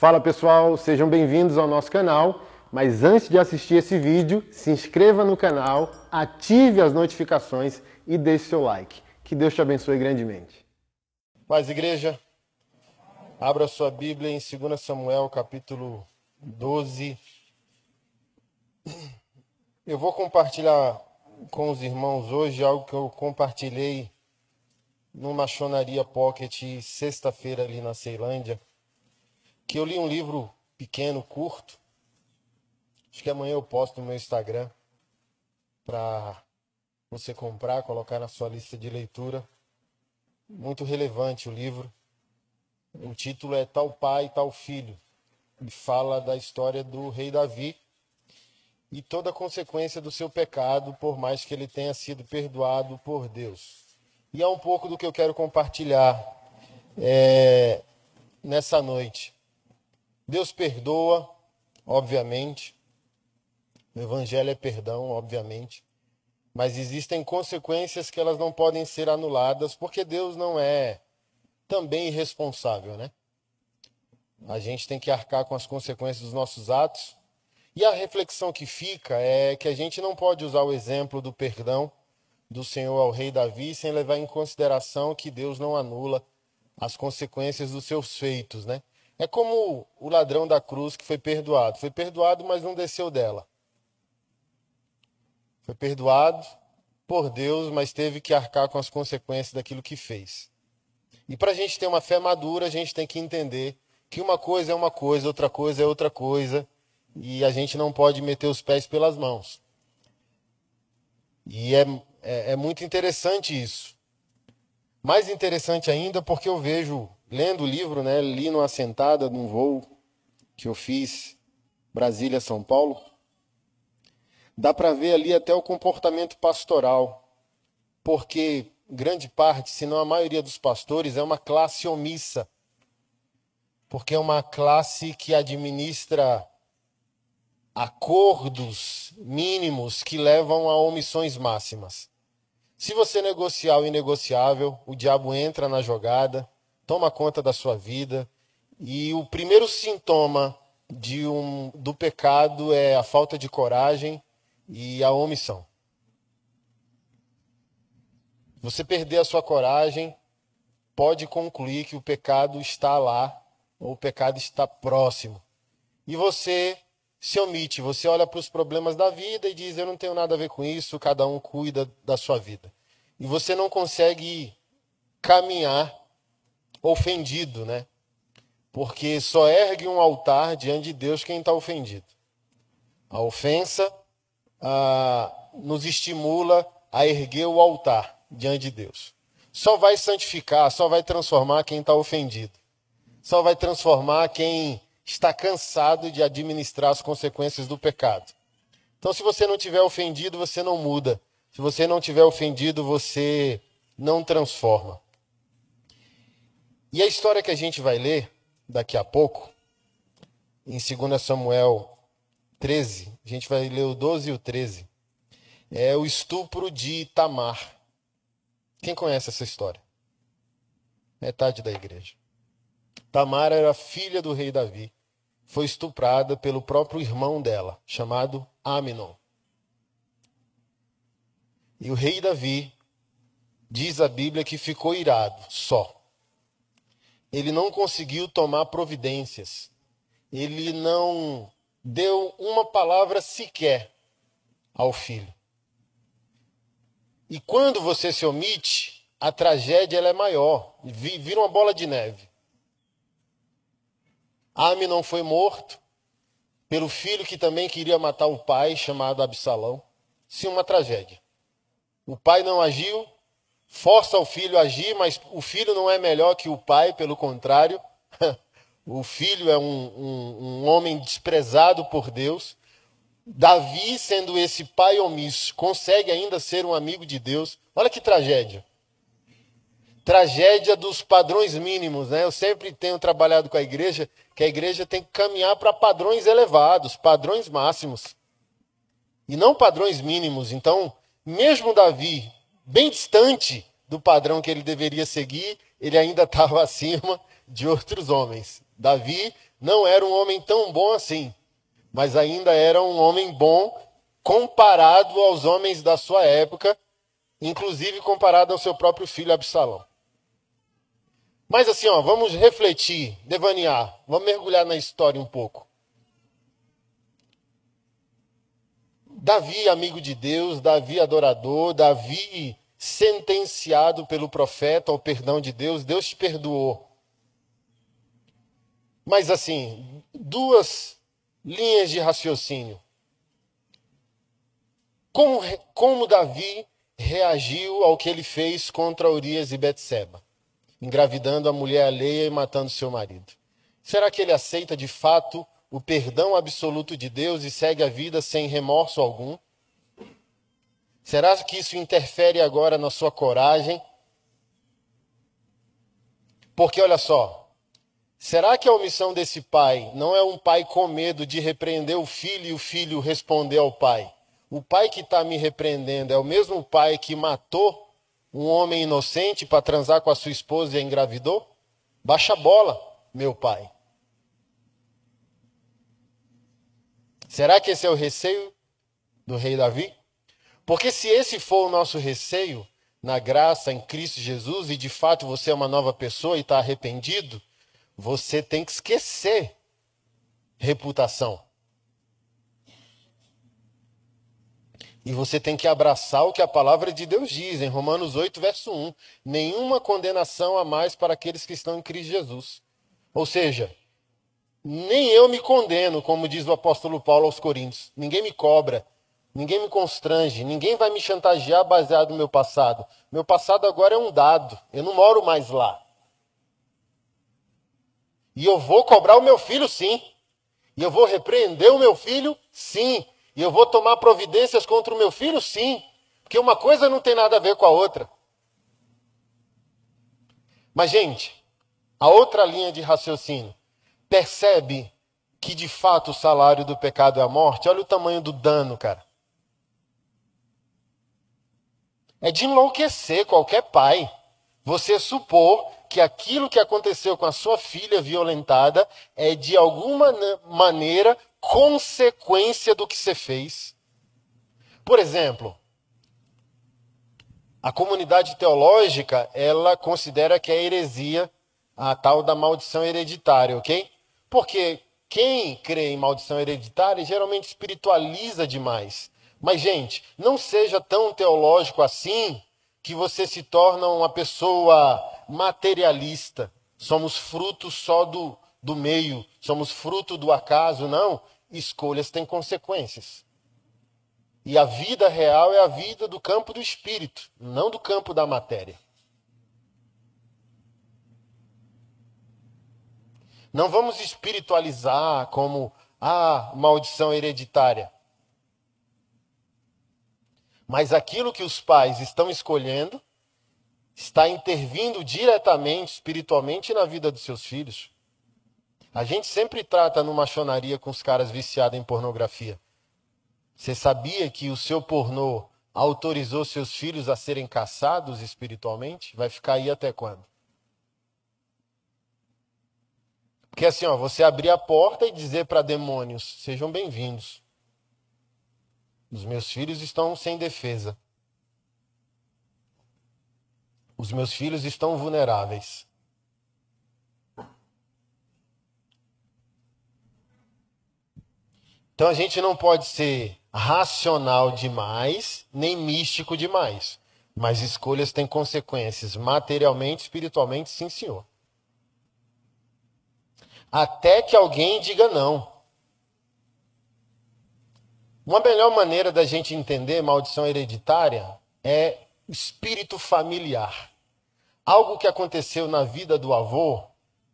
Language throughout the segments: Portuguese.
Fala pessoal, sejam bem-vindos ao nosso canal. Mas antes de assistir esse vídeo, se inscreva no canal, ative as notificações e deixe seu like. Que Deus te abençoe grandemente. Paz, igreja. Abra sua Bíblia em 2 Samuel, capítulo 12. Eu vou compartilhar com os irmãos hoje algo que eu compartilhei numa chonaria pocket sexta-feira ali na Ceilândia, que eu li um livro pequeno, curto, Acho que amanhã eu posto no meu Instagram para você comprar, colocar na sua lista de leitura. Muito relevante o livro. O título é Tal Pai, Tal Filho. E fala da história do rei Davi e toda a consequência do seu pecado, por mais que ele tenha sido perdoado por Deus. E é um pouco do que eu quero compartilhar é, nessa noite. Deus perdoa, obviamente. O evangelho é perdão, obviamente, mas existem consequências que elas não podem ser anuladas, porque Deus não é também irresponsável, né? A gente tem que arcar com as consequências dos nossos atos. E a reflexão que fica é que a gente não pode usar o exemplo do perdão do Senhor ao rei Davi sem levar em consideração que Deus não anula as consequências dos seus feitos, né? É como o ladrão da cruz que foi perdoado. Foi perdoado, mas não desceu dela. Foi perdoado por Deus, mas teve que arcar com as consequências daquilo que fez. E para a gente ter uma fé madura, a gente tem que entender que uma coisa é uma coisa, outra coisa é outra coisa, e a gente não pode meter os pés pelas mãos. E é, é, é muito interessante isso. Mais interessante ainda porque eu vejo, lendo o livro, né, li numa sentada num voo que eu fiz Brasília-São Paulo, Dá para ver ali até o comportamento pastoral, porque grande parte, se não a maioria dos pastores, é uma classe omissa, porque é uma classe que administra acordos mínimos que levam a omissões máximas. Se você negociar o inegociável, o diabo entra na jogada, toma conta da sua vida, e o primeiro sintoma de um, do pecado é a falta de coragem e a omissão. Você perder a sua coragem, pode concluir que o pecado está lá, ou o pecado está próximo. E você se omite, você olha para os problemas da vida e diz: Eu não tenho nada a ver com isso, cada um cuida da sua vida. E você não consegue caminhar ofendido, né? Porque só ergue um altar diante de Deus quem está ofendido. A ofensa ah, nos estimula a erguer o altar diante de Deus. Só vai santificar, só vai transformar quem está ofendido. Só vai transformar quem está cansado de administrar as consequências do pecado. Então, se você não tiver ofendido, você não muda. Se você não tiver ofendido, você não transforma. E a história que a gente vai ler daqui a pouco, em 2 Samuel 13, a gente vai ler o 12 e o 13. É o estupro de Tamar. Quem conhece essa história? Metade da igreja. Tamar era filha do rei Davi. Foi estuprada pelo próprio irmão dela, chamado Aminon. E o rei Davi, diz a Bíblia, que ficou irado só. Ele não conseguiu tomar providências. Ele não deu uma palavra sequer ao filho. E quando você se omite, a tragédia é maior, vira uma bola de neve. Ami não foi morto pelo filho que também queria matar o pai, chamado Absalão. Sim, uma tragédia. O pai não agiu, força o filho a agir, mas o filho não é melhor que o pai, pelo contrário. O filho é um, um, um homem desprezado por Deus. Davi, sendo esse pai omisso, consegue ainda ser um amigo de Deus. Olha que tragédia. Tragédia dos padrões mínimos, né? Eu sempre tenho trabalhado com a igreja que a igreja tem que caminhar para padrões elevados, padrões máximos. E não padrões mínimos. Então, mesmo Davi, bem distante do padrão que ele deveria seguir, ele ainda estava acima de outros homens. Davi não era um homem tão bom assim, mas ainda era um homem bom comparado aos homens da sua época, inclusive comparado ao seu próprio filho Absalão. Mas assim, ó, vamos refletir, devanear, vamos mergulhar na história um pouco. Davi, amigo de Deus, Davi, adorador, Davi, sentenciado pelo profeta ao perdão de Deus, Deus te perdoou. Mas assim, duas linhas de raciocínio. Como, como Davi reagiu ao que ele fez contra Urias e Betseba? engravidando a mulher alheia e matando seu marido. Será que ele aceita de fato o perdão absoluto de Deus e segue a vida sem remorso algum? Será que isso interfere agora na sua coragem? Porque olha só, será que a omissão desse pai não é um pai com medo de repreender o filho e o filho responder ao pai? O pai que está me repreendendo é o mesmo pai que matou um homem inocente para transar com a sua esposa e a engravidou? Baixa a bola, meu pai. Será que esse é o receio do rei Davi? Porque se esse for o nosso receio, na graça em Cristo Jesus, e de fato você é uma nova pessoa e está arrependido, você tem que esquecer reputação. E você tem que abraçar o que a palavra de Deus diz em Romanos 8, verso 1. Nenhuma condenação a mais para aqueles que estão em Cristo Jesus. Ou seja, nem eu me condeno, como diz o apóstolo Paulo aos Coríntios. Ninguém me cobra, ninguém me constrange, ninguém vai me chantagear baseado no meu passado. Meu passado agora é um dado, eu não moro mais lá. E eu vou cobrar o meu filho, sim. E eu vou repreender o meu filho, sim. E eu vou tomar providências contra o meu filho? Sim. Porque uma coisa não tem nada a ver com a outra. Mas, gente, a outra linha de raciocínio percebe que de fato o salário do pecado é a morte? Olha o tamanho do dano, cara. É de enlouquecer qualquer pai você supor que aquilo que aconteceu com a sua filha violentada é de alguma maneira consequência do que você fez. Por exemplo, a comunidade teológica, ela considera que é heresia a tal da maldição hereditária, ok? Porque quem crê em maldição hereditária geralmente espiritualiza demais. Mas, gente, não seja tão teológico assim que você se torna uma pessoa materialista. Somos fruto só do, do meio, somos fruto do acaso, não. Escolhas têm consequências. E a vida real é a vida do campo do espírito, não do campo da matéria. Não vamos espiritualizar como a ah, maldição hereditária. Mas aquilo que os pais estão escolhendo está intervindo diretamente, espiritualmente, na vida dos seus filhos. A gente sempre trata no machonaria com os caras viciados em pornografia. Você sabia que o seu pornô autorizou seus filhos a serem caçados espiritualmente? Vai ficar aí até quando? Porque assim, ó, você abrir a porta e dizer para demônios: sejam bem-vindos. Os meus filhos estão sem defesa. Os meus filhos estão vulneráveis. Então a gente não pode ser racional demais, nem místico demais. Mas escolhas têm consequências materialmente, espiritualmente, sim, senhor. Até que alguém diga não. Uma melhor maneira da gente entender maldição hereditária é espírito familiar. Algo que aconteceu na vida do avô,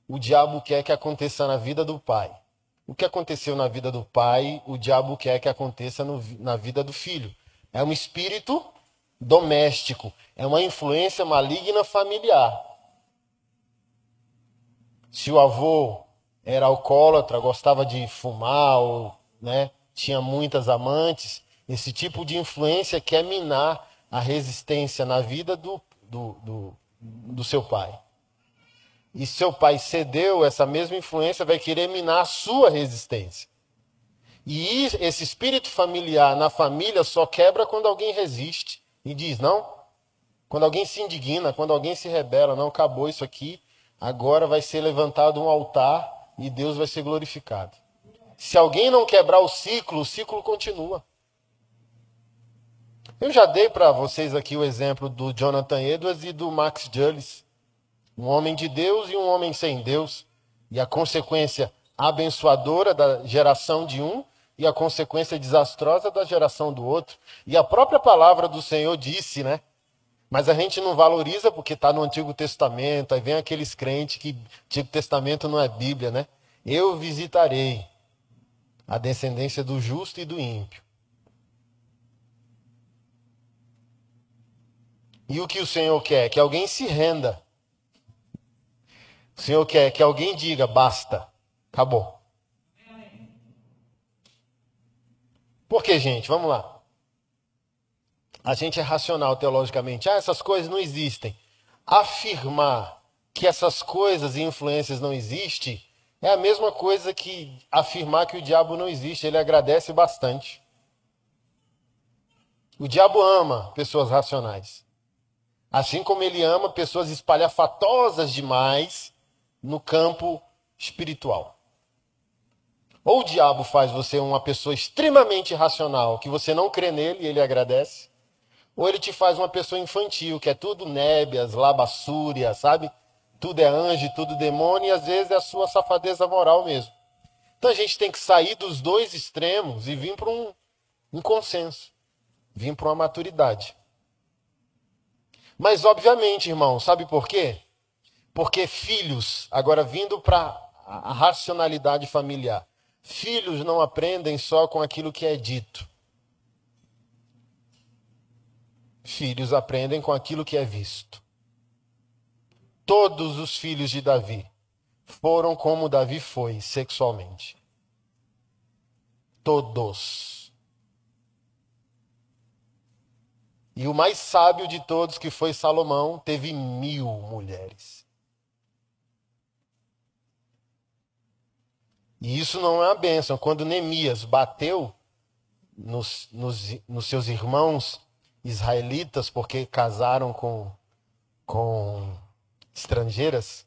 o diabo quer que aconteça na vida do pai. O que aconteceu na vida do pai, o diabo quer que aconteça no, na vida do filho. É um espírito doméstico, é uma influência maligna familiar. Se o avô era alcoólatra, gostava de fumar, ou, né, tinha muitas amantes, esse tipo de influência quer minar a resistência na vida do, do, do, do seu pai. e seu pai cedeu, essa mesma influência vai querer minar a sua resistência. E esse espírito familiar na família só quebra quando alguém resiste e diz: não, quando alguém se indigna, quando alguém se rebela, não acabou isso aqui, agora vai ser levantado um altar e Deus vai ser glorificado. Se alguém não quebrar o ciclo, o ciclo continua. Eu já dei para vocês aqui o exemplo do Jonathan Edwards e do Max Jullis. Um homem de Deus e um homem sem Deus. E a consequência abençoadora da geração de um e a consequência desastrosa da geração do outro. E a própria palavra do Senhor disse, né? Mas a gente não valoriza porque está no Antigo Testamento. Aí vem aqueles crentes que Antigo Testamento não é Bíblia, né? Eu visitarei a descendência do justo e do ímpio. E o que o Senhor quer? Que alguém se renda. O Senhor quer que alguém diga: basta, acabou. Por que, gente? Vamos lá. A gente é racional teologicamente. Ah, essas coisas não existem. Afirmar que essas coisas e influências não existem é a mesma coisa que afirmar que o diabo não existe. Ele agradece bastante. O diabo ama pessoas racionais. Assim como ele ama pessoas espalhafatosas demais no campo espiritual. Ou o diabo faz você uma pessoa extremamente racional, que você não crê nele e ele agradece. Ou ele te faz uma pessoa infantil, que é tudo nébias, labassúria, sabe? Tudo é anjo, tudo demônio, e às vezes é a sua safadeza moral mesmo. Então a gente tem que sair dos dois extremos e vir para um, um consenso, vir para uma maturidade. Mas, obviamente, irmão, sabe por quê? Porque filhos, agora vindo para a racionalidade familiar, filhos não aprendem só com aquilo que é dito. Filhos aprendem com aquilo que é visto. Todos os filhos de Davi foram como Davi foi sexualmente. Todos. E o mais sábio de todos, que foi Salomão, teve mil mulheres. E isso não é uma bênção. Quando Neemias bateu nos, nos, nos seus irmãos israelitas, porque casaram com, com estrangeiras,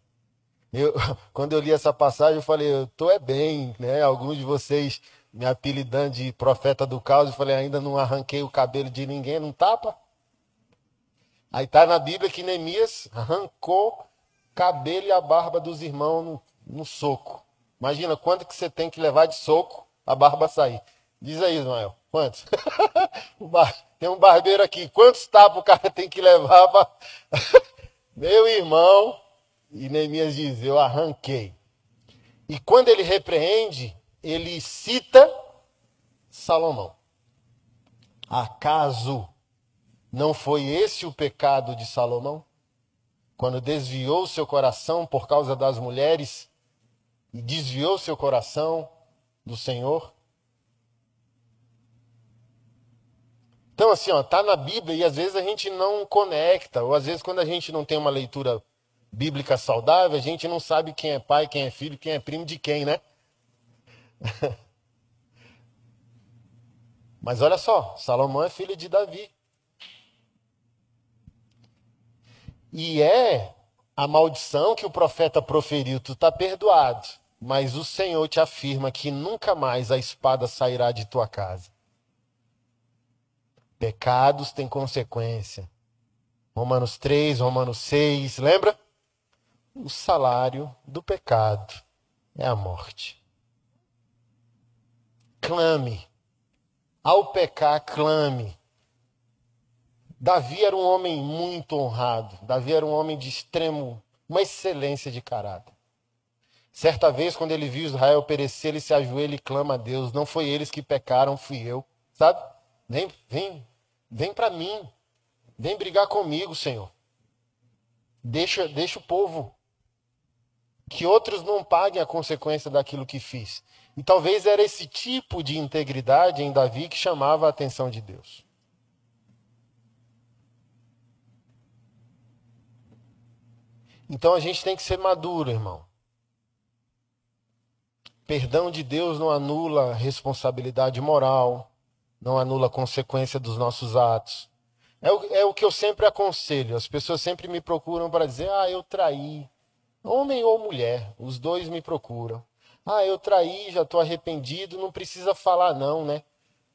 eu, quando eu li essa passagem, eu falei, eu tô é bem, né? Alguns de vocês me apelidando de profeta do caos, eu falei, ainda não arranquei o cabelo de ninguém, não tapa? Aí está na Bíblia que Neemias arrancou cabelo e a barba dos irmãos no, no soco. Imagina quanto que você tem que levar de soco a barba sair. Diz aí, Ismael, quantos? tem um barbeiro aqui, quantos tapas o cara tem que levar pra... Meu irmão, e Neemias diz, eu arranquei. E quando ele repreende, ele cita Salomão. Acaso não foi esse o pecado de Salomão? Quando desviou seu coração por causa das mulheres e desviou seu coração do Senhor? Então, assim, ó, tá na Bíblia e às vezes a gente não conecta, ou às vezes quando a gente não tem uma leitura bíblica saudável, a gente não sabe quem é pai, quem é filho, quem é primo de quem, né? Mas olha só, Salomão é filho de Davi. E é a maldição que o profeta proferiu, tu está perdoado. Mas o Senhor te afirma que nunca mais a espada sairá de tua casa. Pecados têm consequência. Romanos 3, Romanos 6, lembra? O salário do pecado é a morte. Clame. Ao pecar, clame. Davi era um homem muito honrado. Davi era um homem de extremo, uma excelência de caráter. Certa vez, quando ele viu Israel perecer, ele se ajoelha e clama a Deus: Não foi eles que pecaram, fui eu. Sabe? Vem, vem, vem para mim. Vem brigar comigo, Senhor. Deixa, deixa o povo. Que outros não paguem a consequência daquilo que fiz. E talvez era esse tipo de integridade em Davi que chamava a atenção de Deus. Então a gente tem que ser maduro, irmão. Perdão de Deus não anula responsabilidade moral, não anula consequência dos nossos atos. É o, é o que eu sempre aconselho. As pessoas sempre me procuram para dizer: ah, eu traí. Homem ou mulher, os dois me procuram. Ah, eu traí, já estou arrependido, não precisa falar, não, né?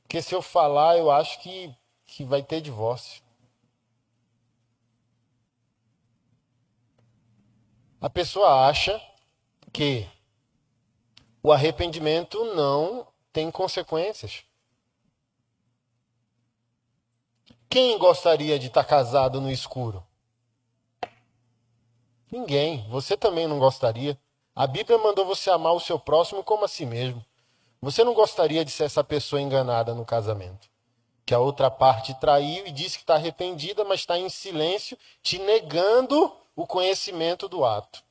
Porque se eu falar, eu acho que, que vai ter divórcio. A pessoa acha que o arrependimento não tem consequências. Quem gostaria de estar casado no escuro? Ninguém. Você também não gostaria. A Bíblia mandou você amar o seu próximo como a si mesmo. Você não gostaria de ser essa pessoa enganada no casamento. Que a outra parte traiu e disse que está arrependida, mas está em silêncio, te negando o conhecimento do ato.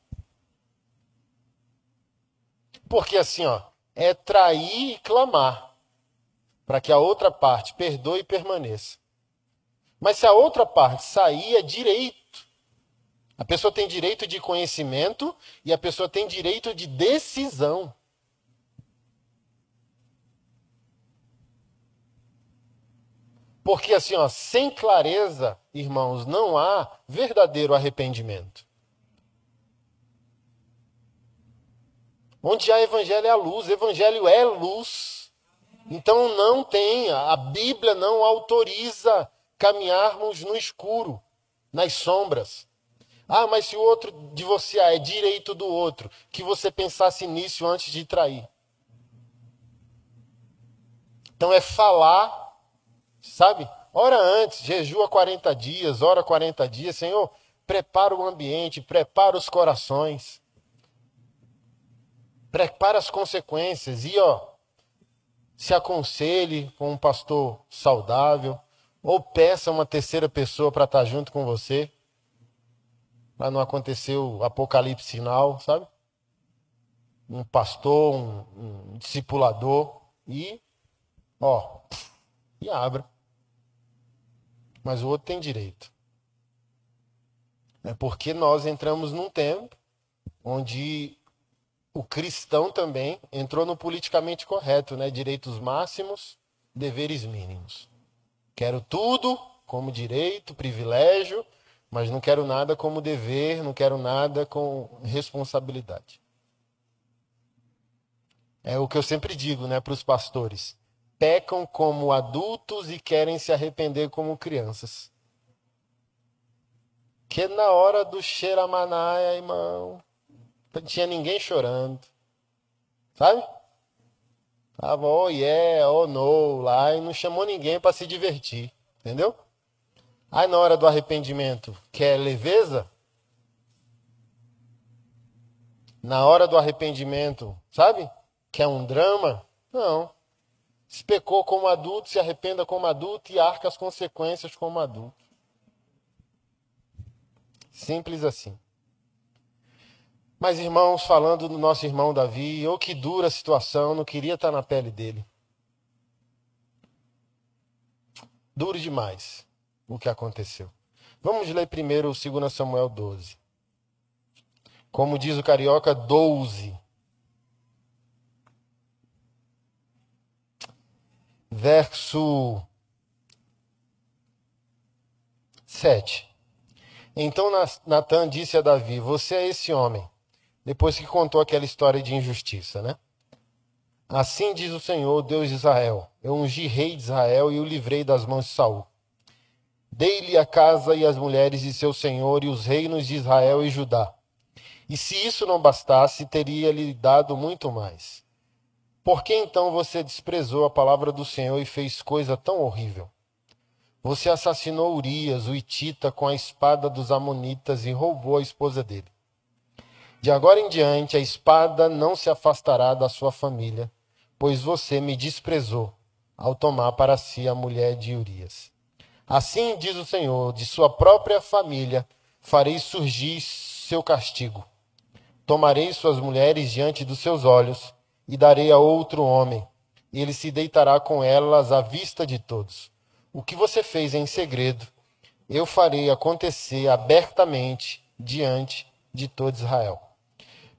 Porque assim, ó, é trair e clamar para que a outra parte perdoe e permaneça. Mas se a outra parte sair, é direito. A pessoa tem direito de conhecimento e a pessoa tem direito de decisão. Porque assim, ó, sem clareza, irmãos, não há verdadeiro arrependimento. Onde há evangelho é a luz, evangelho é luz. Então não tem, a Bíblia não autoriza caminharmos no escuro, nas sombras. Ah, mas se o outro divorciar é direito do outro, que você pensasse nisso antes de trair. Então é falar, sabe? Ora antes, jejua 40 dias, ora 40 dias, Senhor, prepara o ambiente, prepara os corações. Prepara as consequências e ó, se aconselhe com um pastor saudável, ou peça uma terceira pessoa para estar tá junto com você. Para não acontecer o apocalipse final, sabe? Um pastor, um, um discipulador. E, ó, e abra. Mas o outro tem direito. É porque nós entramos num tempo onde o cristão também entrou no politicamente correto, né? Direitos máximos, deveres mínimos. Quero tudo como direito, privilégio, mas não quero nada como dever, não quero nada com responsabilidade. É o que eu sempre digo né, para os pastores. Pecam como adultos e querem se arrepender como crianças. Que na hora do xeramanaia, irmão, não tinha ninguém chorando. Sabe? Tava oh yeah, oh no lá e não chamou ninguém para se divertir, entendeu? Aí na hora do arrependimento, quer leveza? Na hora do arrependimento, sabe? Quer um drama? Não. Se pecou como adulto, se arrependa como adulto e arca as consequências como adulto. Simples assim. Mas, irmãos, falando do nosso irmão Davi, ou oh, que dura a situação, não queria estar na pele dele. Duro demais o que aconteceu. Vamos ler primeiro o 2 Samuel 12. Como diz o carioca, 12. Verso 7. Então Natan disse a Davi: Você é esse homem depois que contou aquela história de injustiça, né? Assim diz o Senhor, Deus de Israel: Eu ungi rei de Israel e o livrei das mãos de Saul. Dei-lhe a casa e as mulheres de seu senhor e os reinos de Israel e Judá. E se isso não bastasse, teria-lhe dado muito mais. Por que então você desprezou a palavra do Senhor e fez coisa tão horrível? Você assassinou Urias, o Itita, com a espada dos Amonitas e roubou a esposa dele. De agora em diante, a espada não se afastará da sua família, pois você me desprezou ao tomar para si a mulher de Urias. Assim diz o Senhor: de sua própria família farei surgir seu castigo. Tomarei suas mulheres diante dos seus olhos e darei a outro homem, e ele se deitará com elas à vista de todos. O que você fez em segredo, eu farei acontecer abertamente diante de todo Israel.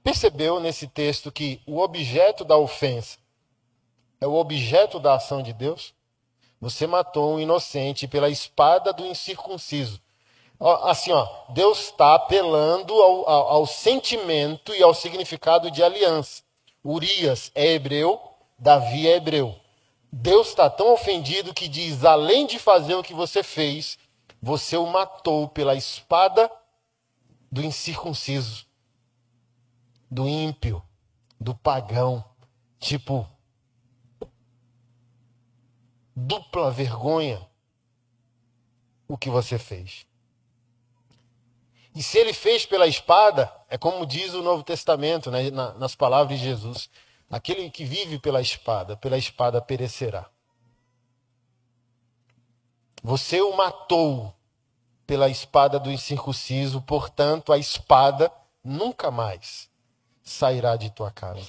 Percebeu nesse texto que o objeto da ofensa é o objeto da ação de Deus? Você matou um inocente pela espada do incircunciso. Assim, ó, Deus está apelando ao, ao, ao sentimento e ao significado de aliança. Urias é hebreu, Davi é hebreu. Deus está tão ofendido que diz: além de fazer o que você fez, você o matou pela espada do incircunciso, do ímpio, do pagão. Tipo, dupla vergonha o que você fez. E se ele fez pela espada, é como diz o Novo Testamento, né, nas palavras de Jesus: aquele que vive pela espada, pela espada perecerá. Você o matou pela espada do incircunciso, portanto, a espada nunca mais sairá de tua casa.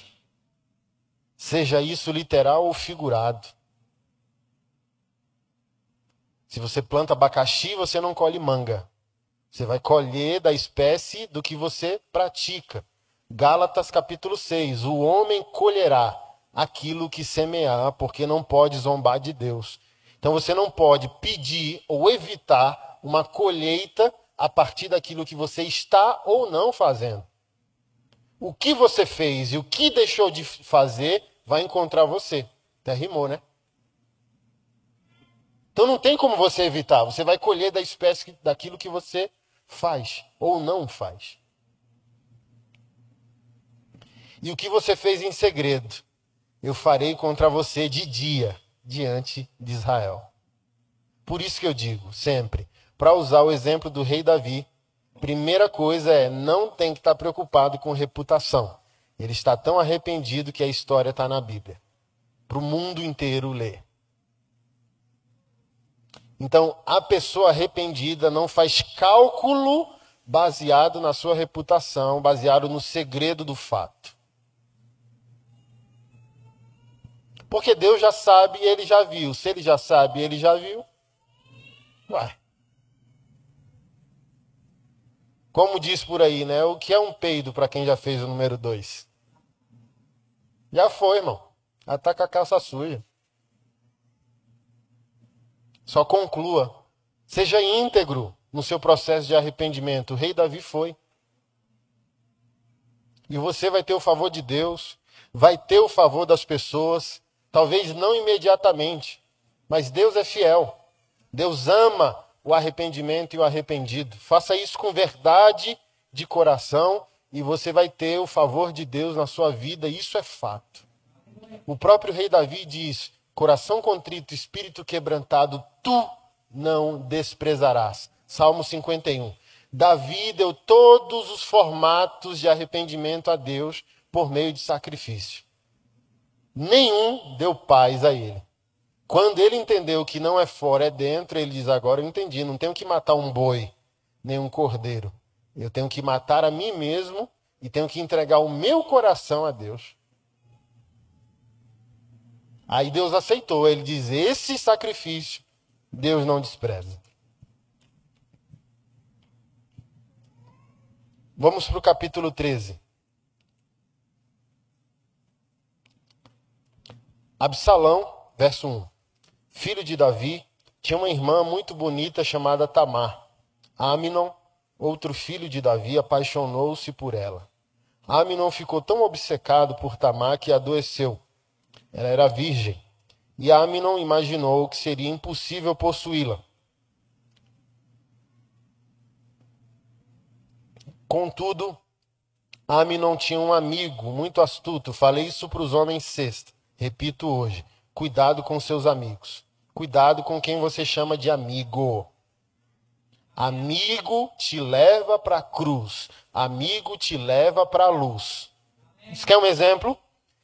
Seja isso literal ou figurado. Se você planta abacaxi, você não colhe manga. Você vai colher da espécie do que você pratica. Gálatas capítulo 6. O homem colherá aquilo que semear, porque não pode zombar de Deus. Então você não pode pedir ou evitar uma colheita a partir daquilo que você está ou não fazendo. O que você fez e o que deixou de fazer vai encontrar você. Até rimou, né? Então não tem como você evitar. Você vai colher da espécie daquilo que você faz ou não faz. E o que você fez em segredo, eu farei contra você de dia diante de Israel. Por isso que eu digo sempre, para usar o exemplo do rei Davi, primeira coisa é não tem que estar preocupado com reputação. Ele está tão arrependido que a história está na Bíblia. Para o mundo inteiro ler. Então, a pessoa arrependida não faz cálculo baseado na sua reputação, baseado no segredo do fato. Porque Deus já sabe e ele já viu. Se ele já sabe e ele já viu, uai. Como diz por aí, né? O que é um peido para quem já fez o número dois? Já foi, irmão. Ataca a calça suja. Só conclua. Seja íntegro no seu processo de arrependimento. O rei Davi foi. E você vai ter o favor de Deus, vai ter o favor das pessoas, talvez não imediatamente, mas Deus é fiel. Deus ama o arrependimento e o arrependido. Faça isso com verdade de coração e você vai ter o favor de Deus na sua vida, isso é fato. O próprio rei Davi diz: coração contrito, espírito quebrantado, tu não desprezarás. Salmo 51. Davi deu todos os formatos de arrependimento a Deus por meio de sacrifício. Nenhum deu paz a ele. Quando ele entendeu que não é fora, é dentro, ele diz: Agora eu entendi, não tenho que matar um boi, nem um cordeiro. Eu tenho que matar a mim mesmo e tenho que entregar o meu coração a Deus. Aí Deus aceitou. Ele diz: Esse sacrifício Deus não despreza. Vamos para o capítulo 13. Absalão, verso 1. Filho de Davi, tinha uma irmã muito bonita chamada Tamar. Aminon, outro filho de Davi, apaixonou-se por ela. Aminon ficou tão obcecado por Tamar que adoeceu ela era virgem. E Aminon imaginou que seria impossível possuí-la. Contudo, Aminon tinha um amigo muito astuto. Falei isso para os homens sexta. Repito hoje: cuidado com seus amigos. Cuidado com quem você chama de amigo. Amigo te leva para a cruz. Amigo te leva para a luz. Isso quer um exemplo?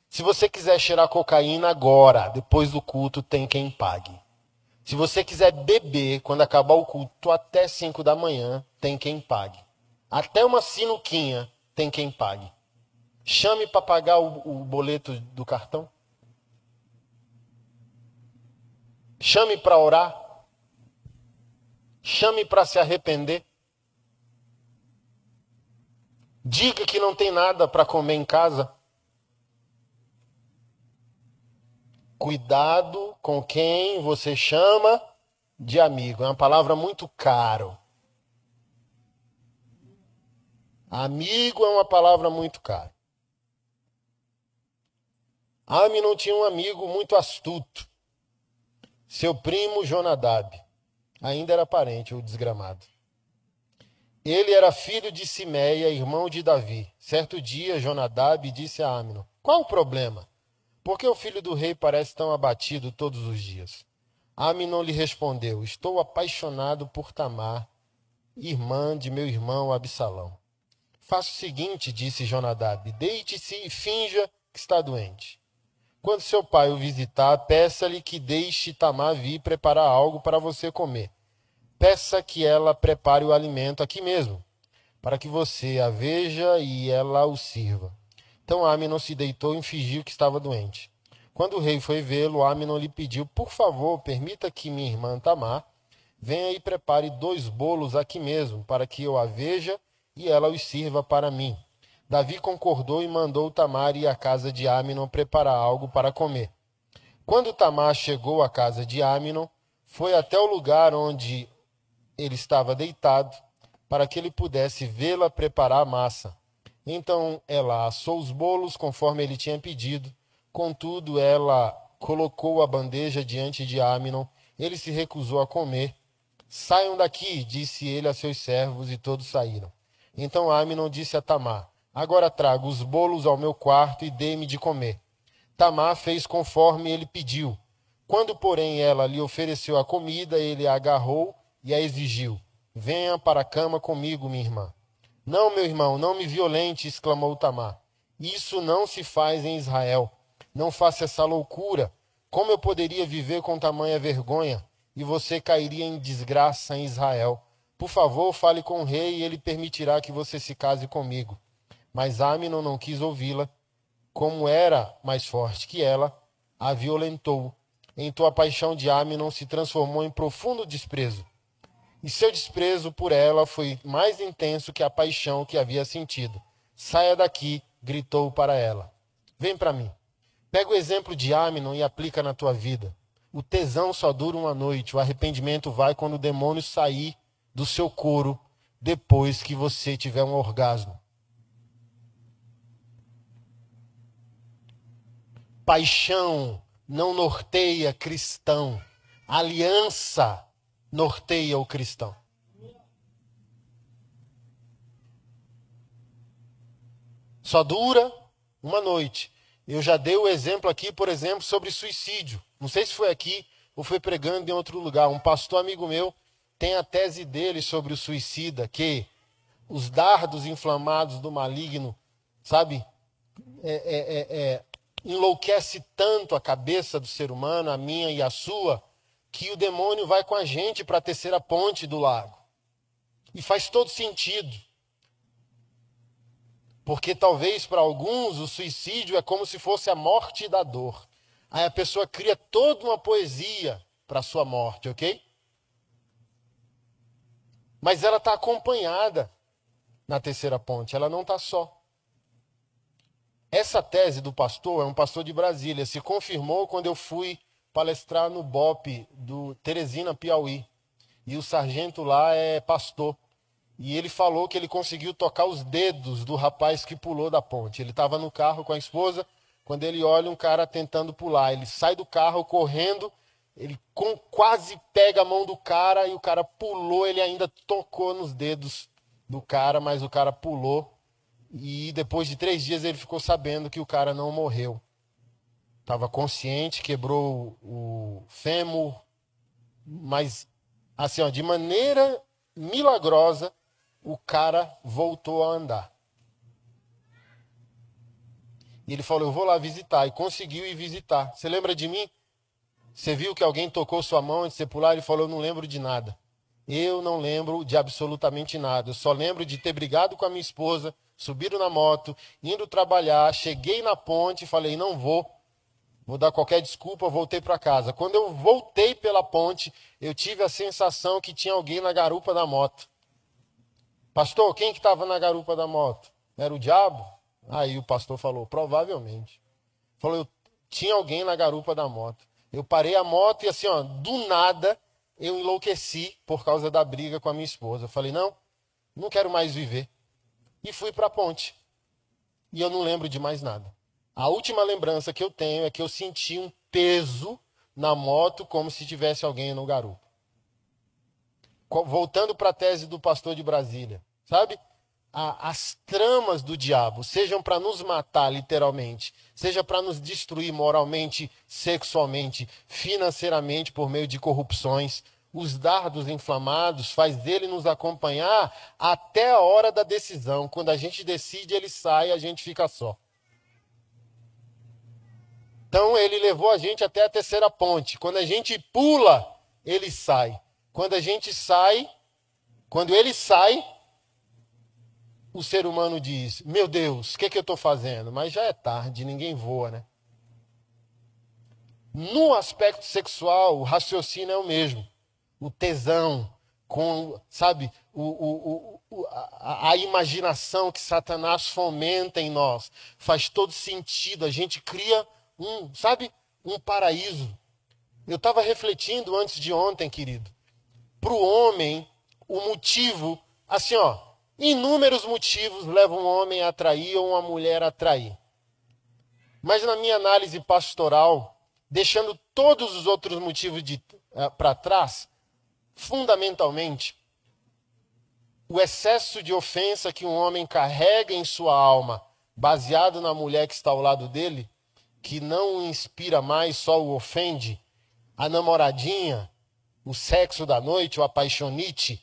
Se você quiser cheirar cocaína agora, depois do culto, tem quem pague. Se você quiser beber quando acabar o culto até 5 da manhã, tem quem pague. Até uma sinuquinha tem quem pague. Chame para pagar o, o boleto do cartão. Chame para orar. Chame para se arrepender. Diga que não tem nada para comer em casa. Cuidado com quem você chama de amigo. É uma palavra muito caro. Amigo é uma palavra muito cara. Aminon tinha um amigo muito astuto. Seu primo Jonadab. Ainda era parente, o desgramado. Ele era filho de Simeia, irmão de Davi. Certo dia, Jonadab disse a Aminon: Qual o problema? Por que o filho do rei parece tão abatido todos os dias? Aminon lhe respondeu: Estou apaixonado por Tamar, irmã de meu irmão Absalão. Faça o seguinte, disse Jonadab: deite-se e finja que está doente. Quando seu pai o visitar, peça-lhe que deixe Tamar vir preparar algo para você comer. Peça que ela prepare o alimento aqui mesmo, para que você a veja e ela o sirva. Então Aminon se deitou e fingiu que estava doente. Quando o rei foi vê-lo, Aminon lhe pediu: Por favor, permita que minha irmã Tamar venha e prepare dois bolos aqui mesmo, para que eu a veja e ela os sirva para mim. Davi concordou e mandou Tamar ir à casa de Aminon preparar algo para comer. Quando Tamar chegou à casa de Aminon, foi até o lugar onde ele estava deitado, para que ele pudesse vê-la preparar a massa. Então ela assou os bolos conforme ele tinha pedido. Contudo, ela colocou a bandeja diante de Aminon. Ele se recusou a comer. Saiam daqui, disse ele a seus servos, e todos saíram. Então Aminon disse a Tamar: Agora traga os bolos ao meu quarto e dê-me de comer. Tamar fez conforme ele pediu. Quando, porém, ela lhe ofereceu a comida, ele a agarrou e a exigiu: Venha para a cama comigo, minha irmã. Não, meu irmão, não me violente, exclamou Tamar. Isso não se faz em Israel. Não faça essa loucura. Como eu poderia viver com tamanha vergonha? E você cairia em desgraça em Israel. Por favor, fale com o rei e ele permitirá que você se case comigo. Mas Aminon não quis ouvi-la. Como era mais forte que ela, a violentou. Então a paixão de Aminon se transformou em profundo desprezo. E seu desprezo por ela foi mais intenso que a paixão que havia sentido. Saia daqui, gritou para ela. Vem para mim. Pega o exemplo de Aminon e aplica na tua vida. O tesão só dura uma noite, o arrependimento vai quando o demônio sair do seu couro depois que você tiver um orgasmo. Paixão não norteia cristão. Aliança norteia o cristão. Só dura uma noite. Eu já dei o exemplo aqui, por exemplo, sobre suicídio. Não sei se foi aqui ou foi pregando em outro lugar. Um pastor amigo meu tem a tese dele sobre o suicida, que os dardos inflamados do maligno, sabe, é, é, é, é, enlouquece tanto a cabeça do ser humano, a minha e a sua, que o demônio vai com a gente para a terceira ponte do lago. E faz todo sentido. Porque talvez para alguns o suicídio é como se fosse a morte da dor. Aí a pessoa cria toda uma poesia para a sua morte, ok? Mas ela está acompanhada na terceira ponte, ela não está só. Essa tese do pastor é um pastor de Brasília, se confirmou quando eu fui palestrar no BOP do Teresina, Piauí. E o sargento lá é pastor. E ele falou que ele conseguiu tocar os dedos do rapaz que pulou da ponte. Ele estava no carro com a esposa, quando ele olha um cara tentando pular. Ele sai do carro correndo ele com, quase pega a mão do cara e o cara pulou, ele ainda tocou nos dedos do cara, mas o cara pulou. E depois de três dias ele ficou sabendo que o cara não morreu. Estava consciente, quebrou o fêmur, mas assim, ó, de maneira milagrosa, o cara voltou a andar. E ele falou: Eu vou lá visitar. E conseguiu ir visitar. Você lembra de mim? Você viu que alguém tocou sua mão antes de você pular? Ele falou: Eu não lembro de nada. Eu não lembro de absolutamente nada. Eu só lembro de ter brigado com a minha esposa, subido na moto, indo trabalhar, cheguei na ponte falei: Não vou. Vou dar qualquer desculpa, voltei para casa. Quando eu voltei pela ponte, eu tive a sensação que tinha alguém na garupa da moto. Pastor, quem que estava na garupa da moto? Era o diabo? Aí o pastor falou: provavelmente. Falou: eu tinha alguém na garupa da moto. Eu parei a moto e assim, ó, do nada eu enlouqueci por causa da briga com a minha esposa. Eu falei: não, não quero mais viver. E fui para a ponte. E eu não lembro de mais nada. A última lembrança que eu tenho é que eu senti um peso na moto como se tivesse alguém no garupa. Voltando para a tese do pastor de Brasília, sabe? As tramas do diabo, sejam para nos matar literalmente, seja para nos destruir moralmente, sexualmente, financeiramente por meio de corrupções, os dardos inflamados faz dele nos acompanhar até a hora da decisão. Quando a gente decide, ele sai, a gente fica só. Então ele levou a gente até a terceira ponte. Quando a gente pula, ele sai. Quando a gente sai, quando ele sai, o ser humano diz: Meu Deus, o que, é que eu estou fazendo? Mas já é tarde, ninguém voa, né? No aspecto sexual, o raciocínio é o mesmo. O tesão, com, sabe, o, o, o, a, a, imaginação que Satanás fomenta em nós. Faz todo sentido. A gente cria um, sabe, um paraíso. Eu estava refletindo antes de ontem, querido. Para o homem, o motivo, assim, ó, inúmeros motivos levam um homem a trair ou uma mulher a trair. Mas na minha análise pastoral, deixando todos os outros motivos uh, para trás, fundamentalmente, o excesso de ofensa que um homem carrega em sua alma, baseado na mulher que está ao lado dele, que não o inspira mais, só o ofende, a namoradinha, o sexo da noite, o apaixonite,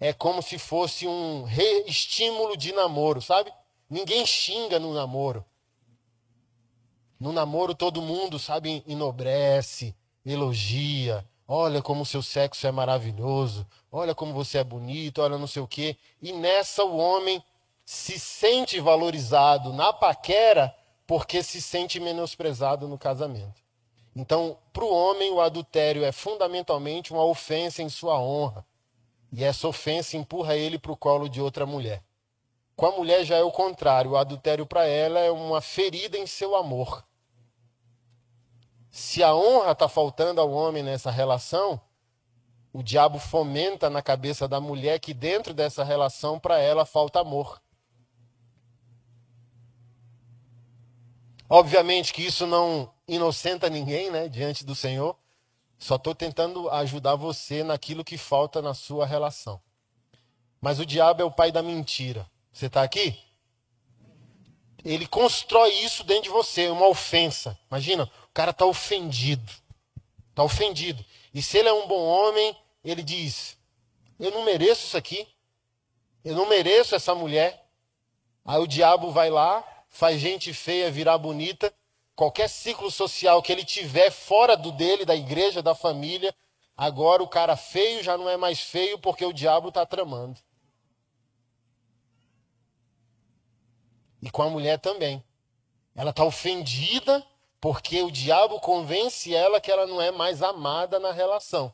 é como se fosse um reestímulo de namoro, sabe? Ninguém xinga no namoro. No namoro todo mundo, sabe, enobrece, elogia. Olha como o seu sexo é maravilhoso. Olha como você é bonito, olha não sei o quê. E nessa o homem se sente valorizado na paquera porque se sente menosprezado no casamento. Então, para o homem, o adultério é fundamentalmente uma ofensa em sua honra. E essa ofensa empurra ele para o colo de outra mulher. Com a mulher já é o contrário. O adultério para ela é uma ferida em seu amor. Se a honra está faltando ao homem nessa relação, o diabo fomenta na cabeça da mulher que dentro dessa relação para ela falta amor. Obviamente que isso não inocenta ninguém, né, diante do Senhor. Só estou tentando ajudar você naquilo que falta na sua relação. Mas o diabo é o pai da mentira. Você está aqui? Ele constrói isso dentro de você, uma ofensa. Imagina, o cara está ofendido. Está ofendido. E se ele é um bom homem, ele diz: Eu não mereço isso aqui. Eu não mereço essa mulher. Aí o diabo vai lá, faz gente feia virar bonita. Qualquer ciclo social que ele tiver fora do dele, da igreja, da família, agora o cara feio já não é mais feio porque o diabo está tramando. E com a mulher também. Ela está ofendida porque o diabo convence ela que ela não é mais amada na relação.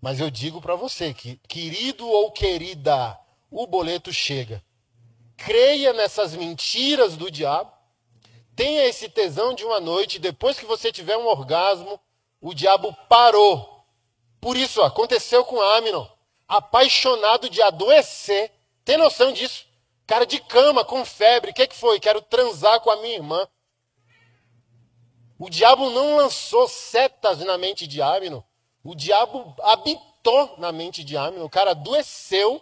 Mas eu digo para você que, querido ou querida, o boleto chega creia nessas mentiras do diabo, tenha esse tesão de uma noite, depois que você tiver um orgasmo, o diabo parou. Por isso, aconteceu com Aminon, apaixonado de adoecer. Tem noção disso? Cara de cama, com febre, o que, que foi? Quero transar com a minha irmã. O diabo não lançou setas na mente de Aminon. O diabo habitou na mente de Aminon. O cara adoeceu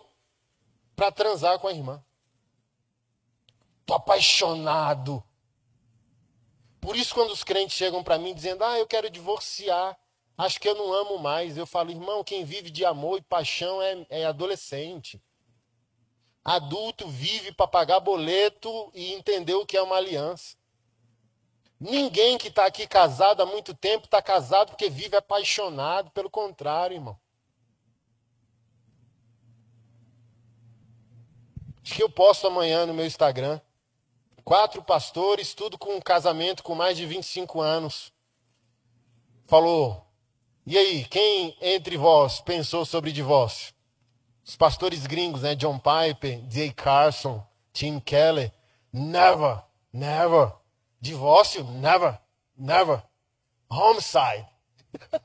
para transar com a irmã. Estou apaixonado. Por isso, quando os crentes chegam para mim dizendo, ah, eu quero divorciar, acho que eu não amo mais, eu falo, irmão, quem vive de amor e paixão é, é adolescente. Adulto vive para pagar boleto e entender o que é uma aliança. Ninguém que está aqui casado há muito tempo está casado porque vive apaixonado. Pelo contrário, irmão. Acho que eu posto amanhã no meu Instagram. Quatro pastores, tudo com um casamento com mais de 25 anos. Falou: E aí, quem entre vós pensou sobre divórcio? Os pastores gringos, né? John Piper, Jay Carson, Tim Keller. Never, never. Divórcio, never, never. Homicide.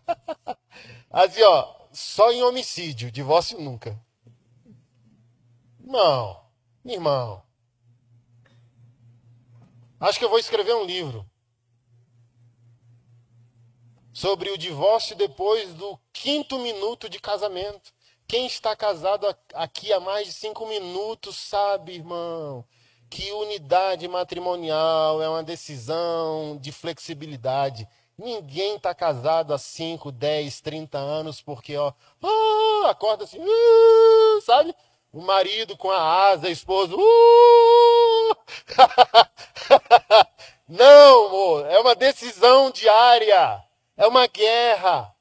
assim, ó, só em homicídio, divórcio nunca. Não, irmão. Acho que eu vou escrever um livro sobre o divórcio depois do quinto minuto de casamento. Quem está casado aqui há mais de cinco minutos sabe, irmão, que unidade matrimonial é uma decisão de flexibilidade. Ninguém está casado há 5, 10, 30 anos porque, ó, ah, acorda assim, uh, sabe? O marido com a asa, a esposa, uh! Não, amor, é uma decisão diária. É uma guerra.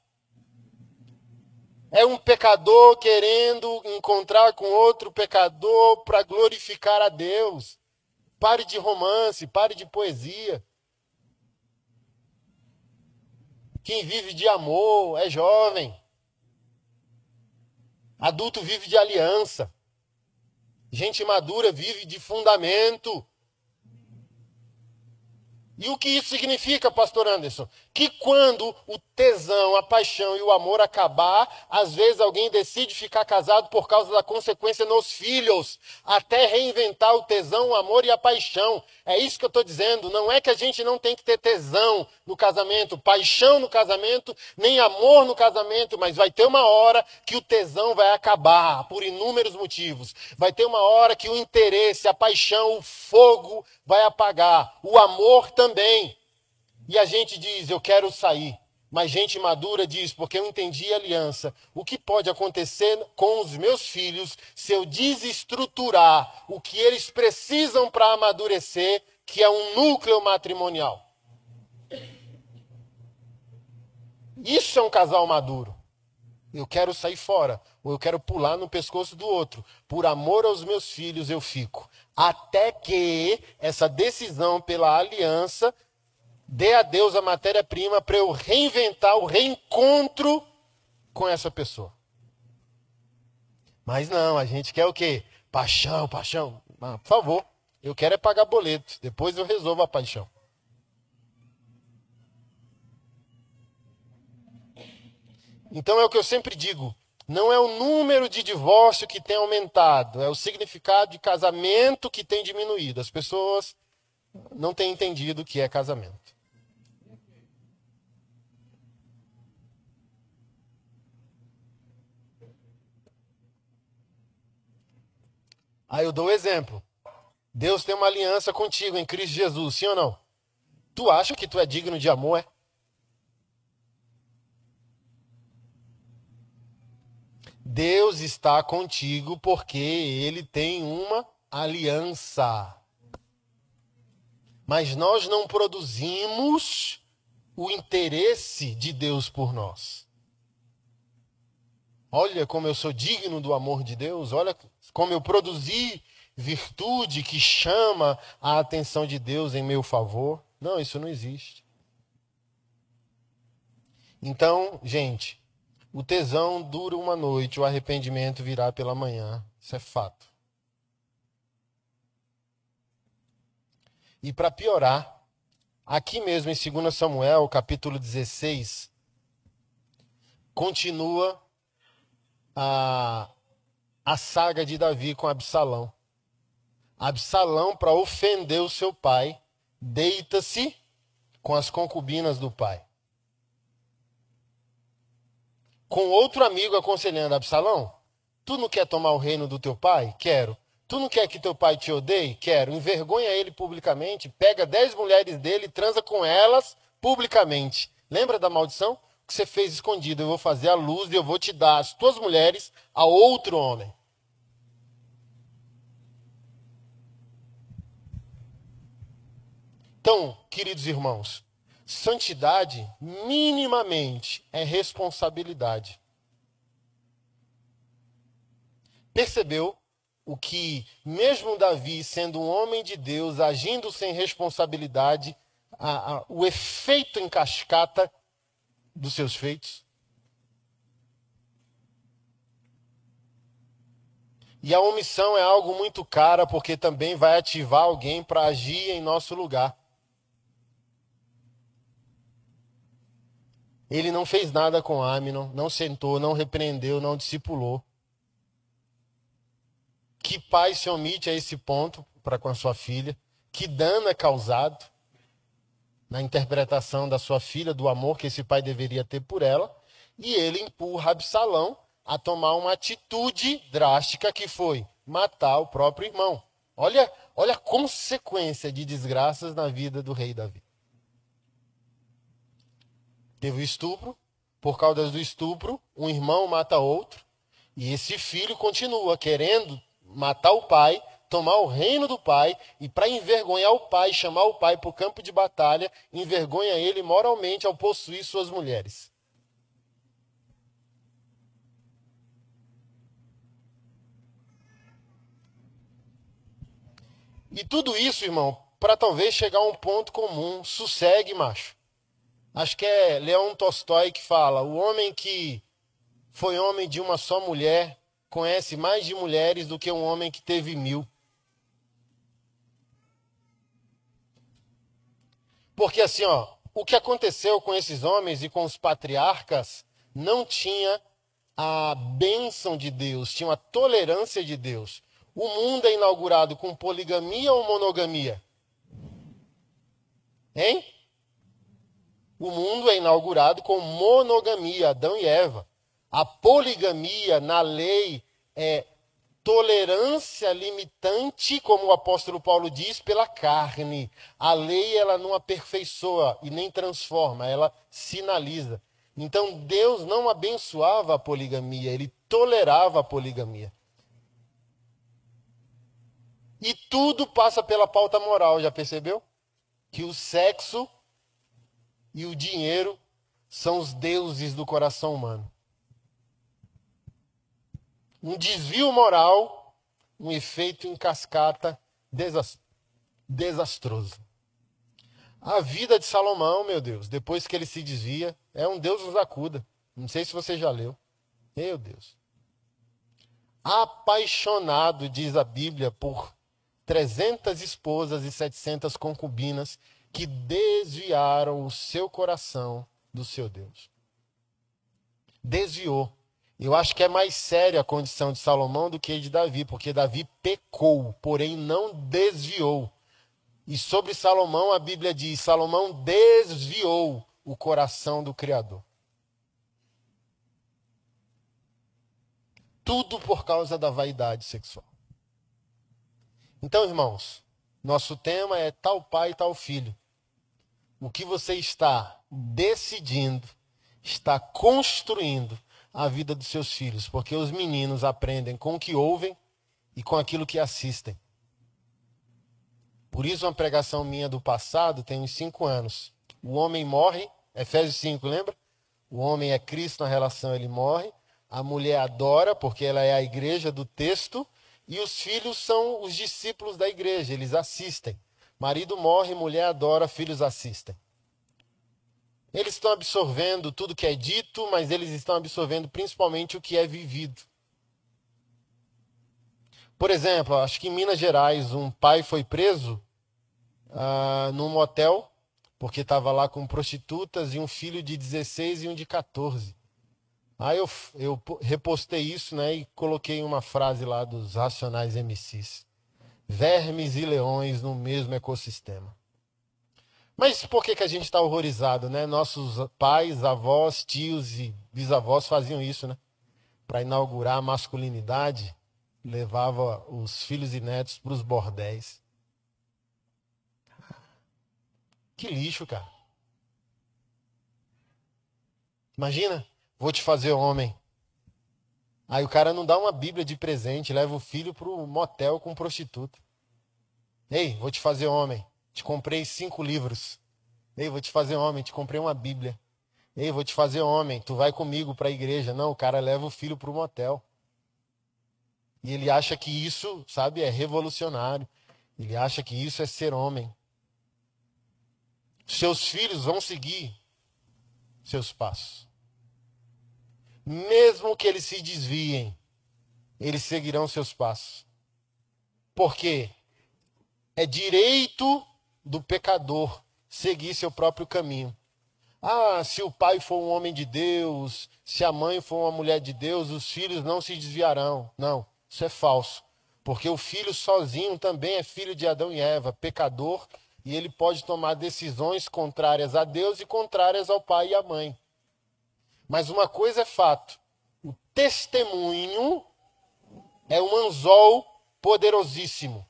É um pecador querendo encontrar com outro pecador para glorificar a Deus. Pare de romance, pare de poesia. Quem vive de amor é jovem. Adulto vive de aliança. Gente madura vive de fundamento. E o que isso significa, pastor Anderson? Que quando o tesão, a paixão e o amor acabar, às vezes alguém decide ficar casado por causa da consequência nos filhos, até reinventar o tesão, o amor e a paixão. É isso que eu estou dizendo. Não é que a gente não tem que ter tesão no casamento, paixão no casamento, nem amor no casamento, mas vai ter uma hora que o tesão vai acabar por inúmeros motivos. Vai ter uma hora que o interesse, a paixão, o fogo vai apagar. O amor também. E a gente diz, eu quero sair. Mas gente madura diz, porque eu entendi a aliança. O que pode acontecer com os meus filhos se eu desestruturar o que eles precisam para amadurecer, que é um núcleo matrimonial? Isso é um casal maduro. Eu quero sair fora, ou eu quero pular no pescoço do outro. Por amor aos meus filhos eu fico até que essa decisão pela aliança dê a Deus a matéria-prima para eu reinventar o reencontro com essa pessoa. Mas não, a gente quer o quê? Paixão, paixão. Ah, por favor, eu quero é pagar boleto. Depois eu resolvo a paixão. Então é o que eu sempre digo: não é o número de divórcio que tem aumentado, é o significado de casamento que tem diminuído. As pessoas não têm entendido o que é casamento. Aí eu dou o exemplo. Deus tem uma aliança contigo em Cristo Jesus, sim ou não? Tu acha que tu é digno de amor, é? Deus está contigo porque ele tem uma aliança. Mas nós não produzimos o interesse de Deus por nós. Olha como eu sou digno do amor de Deus, olha como eu produzi virtude que chama a atenção de Deus em meu favor. Não, isso não existe. Então, gente, o tesão dura uma noite, o arrependimento virá pela manhã. Isso é fato. E para piorar, aqui mesmo em 2 Samuel, capítulo 16, continua a, a saga de Davi com Absalão. Absalão, para ofender o seu pai, deita-se com as concubinas do pai com outro amigo aconselhando Absalão: Tu não quer tomar o reino do teu pai? Quero. Tu não quer que teu pai te odeie? Quero. Envergonha ele publicamente, pega dez mulheres dele e transa com elas publicamente. Lembra da maldição? Que você fez escondido. Eu vou fazer a luz e eu vou te dar as tuas mulheres a outro homem. Então, queridos irmãos, Santidade, minimamente, é responsabilidade. Percebeu o que, mesmo Davi sendo um homem de Deus, agindo sem responsabilidade, a, a, o efeito em cascata dos seus feitos? E a omissão é algo muito cara, porque também vai ativar alguém para agir em nosso lugar. Ele não fez nada com Aminon, não sentou, não repreendeu, não discipulou. Que pai se omite a esse ponto para com a sua filha? Que dano é causado na interpretação da sua filha, do amor que esse pai deveria ter por ela? E ele empurra Absalão a tomar uma atitude drástica que foi matar o próprio irmão. Olha, olha a consequência de desgraças na vida do rei Davi. Teve o estupro, por causa do estupro, um irmão mata outro, e esse filho continua querendo matar o pai, tomar o reino do pai, e para envergonhar o pai, chamar o pai para o campo de batalha, envergonha ele moralmente ao possuir suas mulheres. E tudo isso, irmão, para talvez chegar a um ponto comum. Sossegue, macho. Acho que é Leão Tolstói que fala: o homem que foi homem de uma só mulher conhece mais de mulheres do que um homem que teve mil. Porque assim, ó, o que aconteceu com esses homens e com os patriarcas não tinha a bênção de Deus, tinha a tolerância de Deus. O mundo é inaugurado com poligamia ou monogamia? Hein? O mundo é inaugurado com monogamia, Adão e Eva. A poligamia na lei é tolerância limitante, como o apóstolo Paulo diz, pela carne. A lei ela não aperfeiçoa e nem transforma, ela sinaliza. Então Deus não abençoava a poligamia, ele tolerava a poligamia. E tudo passa pela pauta moral, já percebeu? Que o sexo e o dinheiro são os deuses do coração humano. Um desvio moral, um efeito em cascata desastroso. A vida de Salomão, meu Deus, depois que ele se desvia, é um Deus nos acuda. Não sei se você já leu. Meu Deus. Apaixonado, diz a Bíblia, por 300 esposas e 700 concubinas que desviaram o seu coração do seu Deus. Desviou. Eu acho que é mais séria a condição de Salomão do que de Davi, porque Davi pecou, porém não desviou. E sobre Salomão a Bíblia diz: Salomão desviou o coração do Criador. Tudo por causa da vaidade sexual. Então, irmãos, nosso tema é tal pai, tal filho. O que você está decidindo, está construindo a vida dos seus filhos, porque os meninos aprendem com o que ouvem e com aquilo que assistem. Por isso, uma pregação minha do passado tem uns cinco anos. O homem morre, Efésios 5, lembra? O homem é Cristo na relação, ele morre. A mulher adora, porque ela é a igreja do texto. E os filhos são os discípulos da igreja, eles assistem. Marido morre, mulher adora, filhos assistem. Eles estão absorvendo tudo que é dito, mas eles estão absorvendo principalmente o que é vivido. Por exemplo, acho que em Minas Gerais um pai foi preso uh, num motel porque estava lá com prostitutas e um filho de 16 e um de 14. Aí eu, eu repostei isso, né, e coloquei uma frase lá dos Racionais MCs. Vermes e leões no mesmo ecossistema. Mas por que, que a gente está horrorizado, né? Nossos pais, avós, tios e bisavós faziam isso, né? Para inaugurar a masculinidade, levava os filhos e netos para os bordéis. Que lixo, cara. Imagina Vou te fazer homem. Aí o cara não dá uma Bíblia de presente, leva o filho para o motel com prostituta. Ei, vou te fazer homem. Te comprei cinco livros. Ei, vou te fazer homem. Te comprei uma Bíblia. Ei, vou te fazer homem. Tu vai comigo para a igreja. Não, o cara leva o filho para o motel. E ele acha que isso, sabe, é revolucionário. Ele acha que isso é ser homem. Seus filhos vão seguir seus passos mesmo que eles se desviem, eles seguirão seus passos. Porque é direito do pecador seguir seu próprio caminho. Ah, se o pai for um homem de Deus, se a mãe for uma mulher de Deus, os filhos não se desviarão. Não, isso é falso. Porque o filho sozinho também é filho de Adão e Eva, pecador, e ele pode tomar decisões contrárias a Deus e contrárias ao pai e à mãe. Mas uma coisa é fato: o testemunho é um anzol poderosíssimo.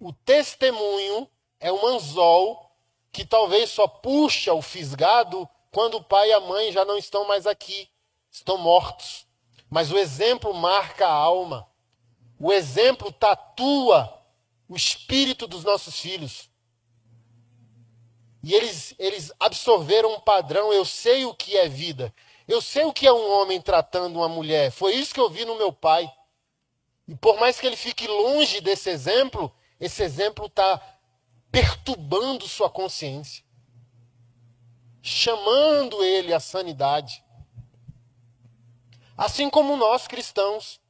O testemunho é um anzol que talvez só puxa o fisgado quando o pai e a mãe já não estão mais aqui, estão mortos. Mas o exemplo marca a alma. O exemplo tatua o espírito dos nossos filhos. E eles, eles absorveram um padrão. Eu sei o que é vida. Eu sei o que é um homem tratando uma mulher. Foi isso que eu vi no meu pai. E por mais que ele fique longe desse exemplo, esse exemplo está perturbando sua consciência, chamando ele à sanidade. Assim como nós cristãos,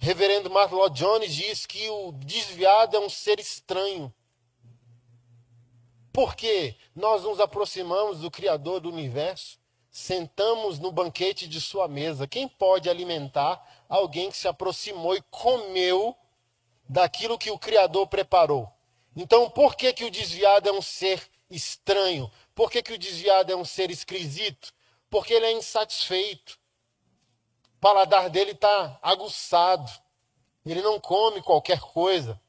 Reverendo Lloyd Jones diz que o desviado é um ser estranho. Porque nós nos aproximamos do Criador do universo, sentamos no banquete de sua mesa. Quem pode alimentar alguém que se aproximou e comeu daquilo que o Criador preparou? Então, por que, que o desviado é um ser estranho? Por que, que o desviado é um ser esquisito? Porque ele é insatisfeito. O paladar dele está aguçado. Ele não come qualquer coisa.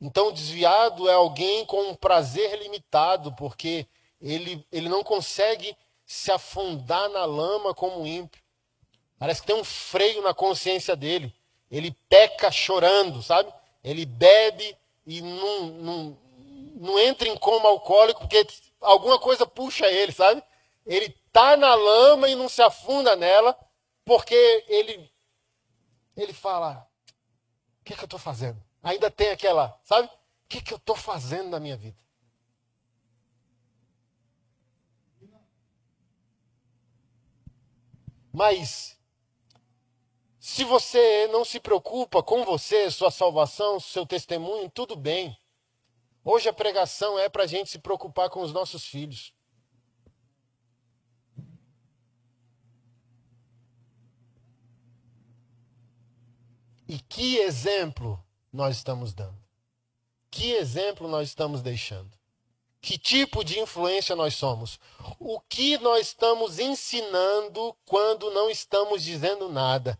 Então, desviado é alguém com um prazer limitado, porque ele, ele não consegue se afundar na lama como um ímpio. Parece que tem um freio na consciência dele. Ele peca chorando, sabe? Ele bebe e não, não, não entra em coma alcoólico porque alguma coisa puxa ele, sabe? Ele tá na lama e não se afunda nela, porque ele, ele fala: o que, é que eu estou fazendo? Ainda tem aquela, sabe? O que, é que eu estou fazendo na minha vida? Mas, se você não se preocupa com você, sua salvação, seu testemunho, tudo bem. Hoje a pregação é para a gente se preocupar com os nossos filhos. E que exemplo nós estamos dando? Que exemplo nós estamos deixando? Que tipo de influência nós somos? O que nós estamos ensinando quando não estamos dizendo nada?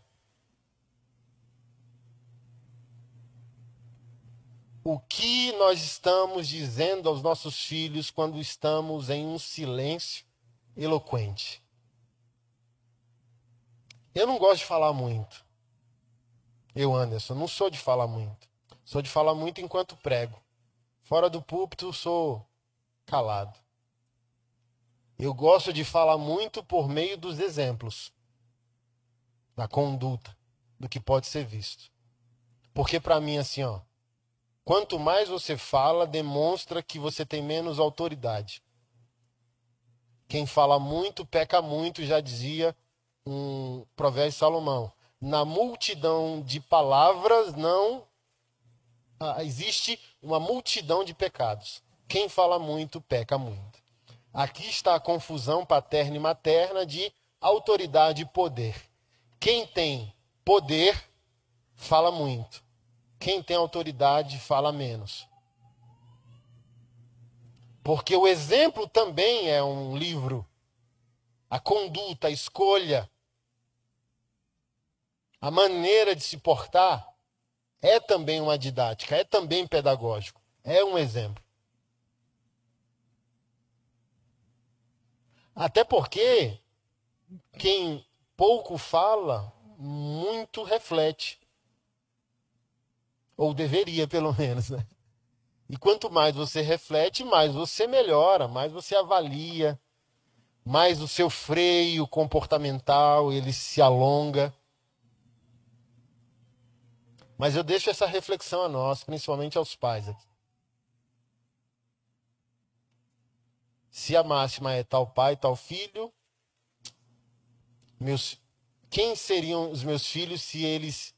O que nós estamos dizendo aos nossos filhos quando estamos em um silêncio eloquente? Eu não gosto de falar muito. Eu, Anderson, não sou de falar muito. Sou de falar muito enquanto prego. Fora do púlpito, sou calado. Eu gosto de falar muito por meio dos exemplos, da conduta, do que pode ser visto. Porque para mim assim, ó, quanto mais você fala, demonstra que você tem menos autoridade. Quem fala muito peca muito, já dizia um provérbio de Salomão na multidão de palavras não ah, existe uma multidão de pecados. Quem fala muito, peca muito. Aqui está a confusão paterna e materna de autoridade e poder. Quem tem poder, fala muito. Quem tem autoridade, fala menos. Porque o exemplo também é um livro. A conduta, a escolha, a maneira de se portar é também uma didática, é também pedagógico, é um exemplo. Até porque quem pouco fala, muito reflete. Ou deveria, pelo menos, né? E quanto mais você reflete, mais você melhora, mais você avalia, mais o seu freio comportamental ele se alonga. Mas eu deixo essa reflexão a nós, principalmente aos pais aqui. Se a máxima é tal pai, tal filho, meus, quem seriam os meus filhos se eles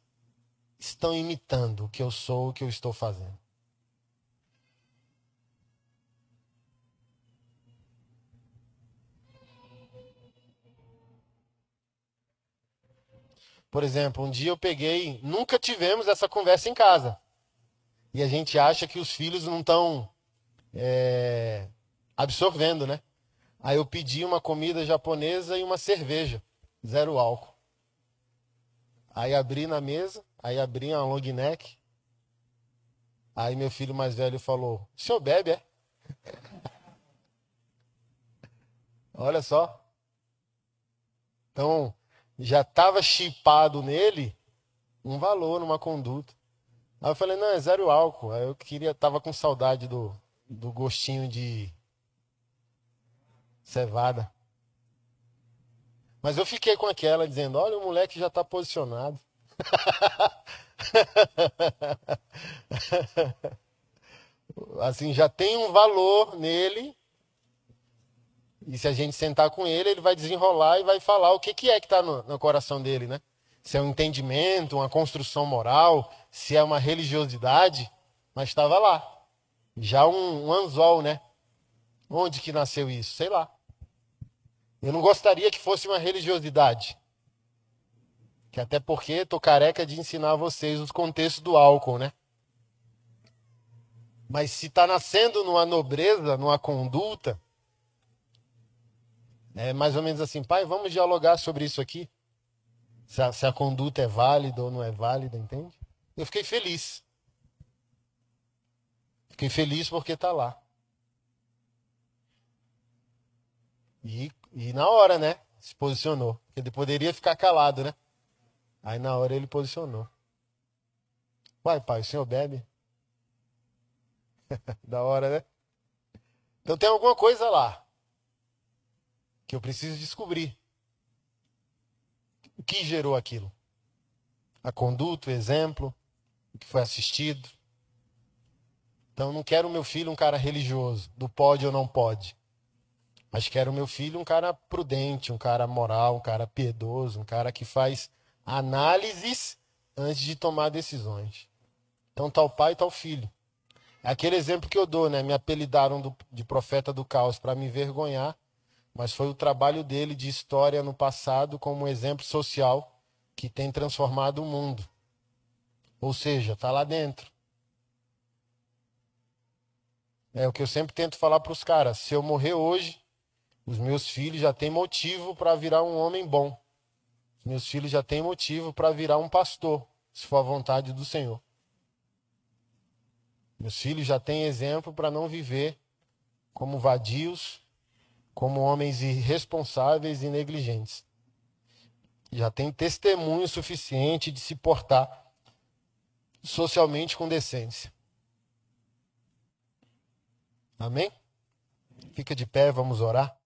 estão imitando o que eu sou, o que eu estou fazendo? Por exemplo, um dia eu peguei, nunca tivemos essa conversa em casa. E a gente acha que os filhos não estão é, absorvendo, né? Aí eu pedi uma comida japonesa e uma cerveja, zero álcool. Aí abri na mesa, aí abri uma long neck. Aí meu filho mais velho falou: "O senhor bebe, é?" Olha só. Então, já estava chipado nele um valor, uma conduta. Aí eu falei, não, é zero álcool. Aí eu queria, tava com saudade do, do gostinho de cevada. Mas eu fiquei com aquela dizendo, olha, o moleque já está posicionado. assim, já tem um valor nele e se a gente sentar com ele, ele vai desenrolar e vai falar o que, que é que está no, no coração dele, né? Se é um entendimento, uma construção moral, se é uma religiosidade, mas estava lá. Já um, um anzol, né? Onde que nasceu isso? Sei lá. Eu não gostaria que fosse uma religiosidade. Que até porque estou careca de ensinar vocês os contextos do álcool, né? Mas se está nascendo numa nobreza, numa conduta, é mais ou menos assim, pai, vamos dialogar sobre isso aqui. Se a, se a conduta é válida ou não é válida, entende? Eu fiquei feliz. Fiquei feliz porque está lá. E, e na hora, né? Se posicionou. Ele poderia ficar calado, né? Aí na hora ele posicionou. Vai, pai, o senhor bebe? da hora, né? Então tem alguma coisa lá que eu preciso descobrir. O que gerou aquilo? A conduta, o exemplo, o que foi assistido. Então não quero meu filho um cara religioso, do pode ou não pode. Mas quero meu filho um cara prudente, um cara moral, um cara piedoso, um cara que faz análises antes de tomar decisões. Então tal pai, tal filho. É aquele exemplo que eu dou, né? Me apelidaram do, de profeta do caos para me envergonhar mas foi o trabalho dele de história no passado como um exemplo social que tem transformado o mundo. Ou seja, está lá dentro. É o que eu sempre tento falar para os caras. Se eu morrer hoje, os meus filhos já têm motivo para virar um homem bom. Meus filhos já têm motivo para virar um pastor, se for a vontade do Senhor. Meus filhos já têm exemplo para não viver como vadios, como homens irresponsáveis e negligentes. Já tem testemunho suficiente de se portar socialmente com decência. Amém? Fica de pé, vamos orar.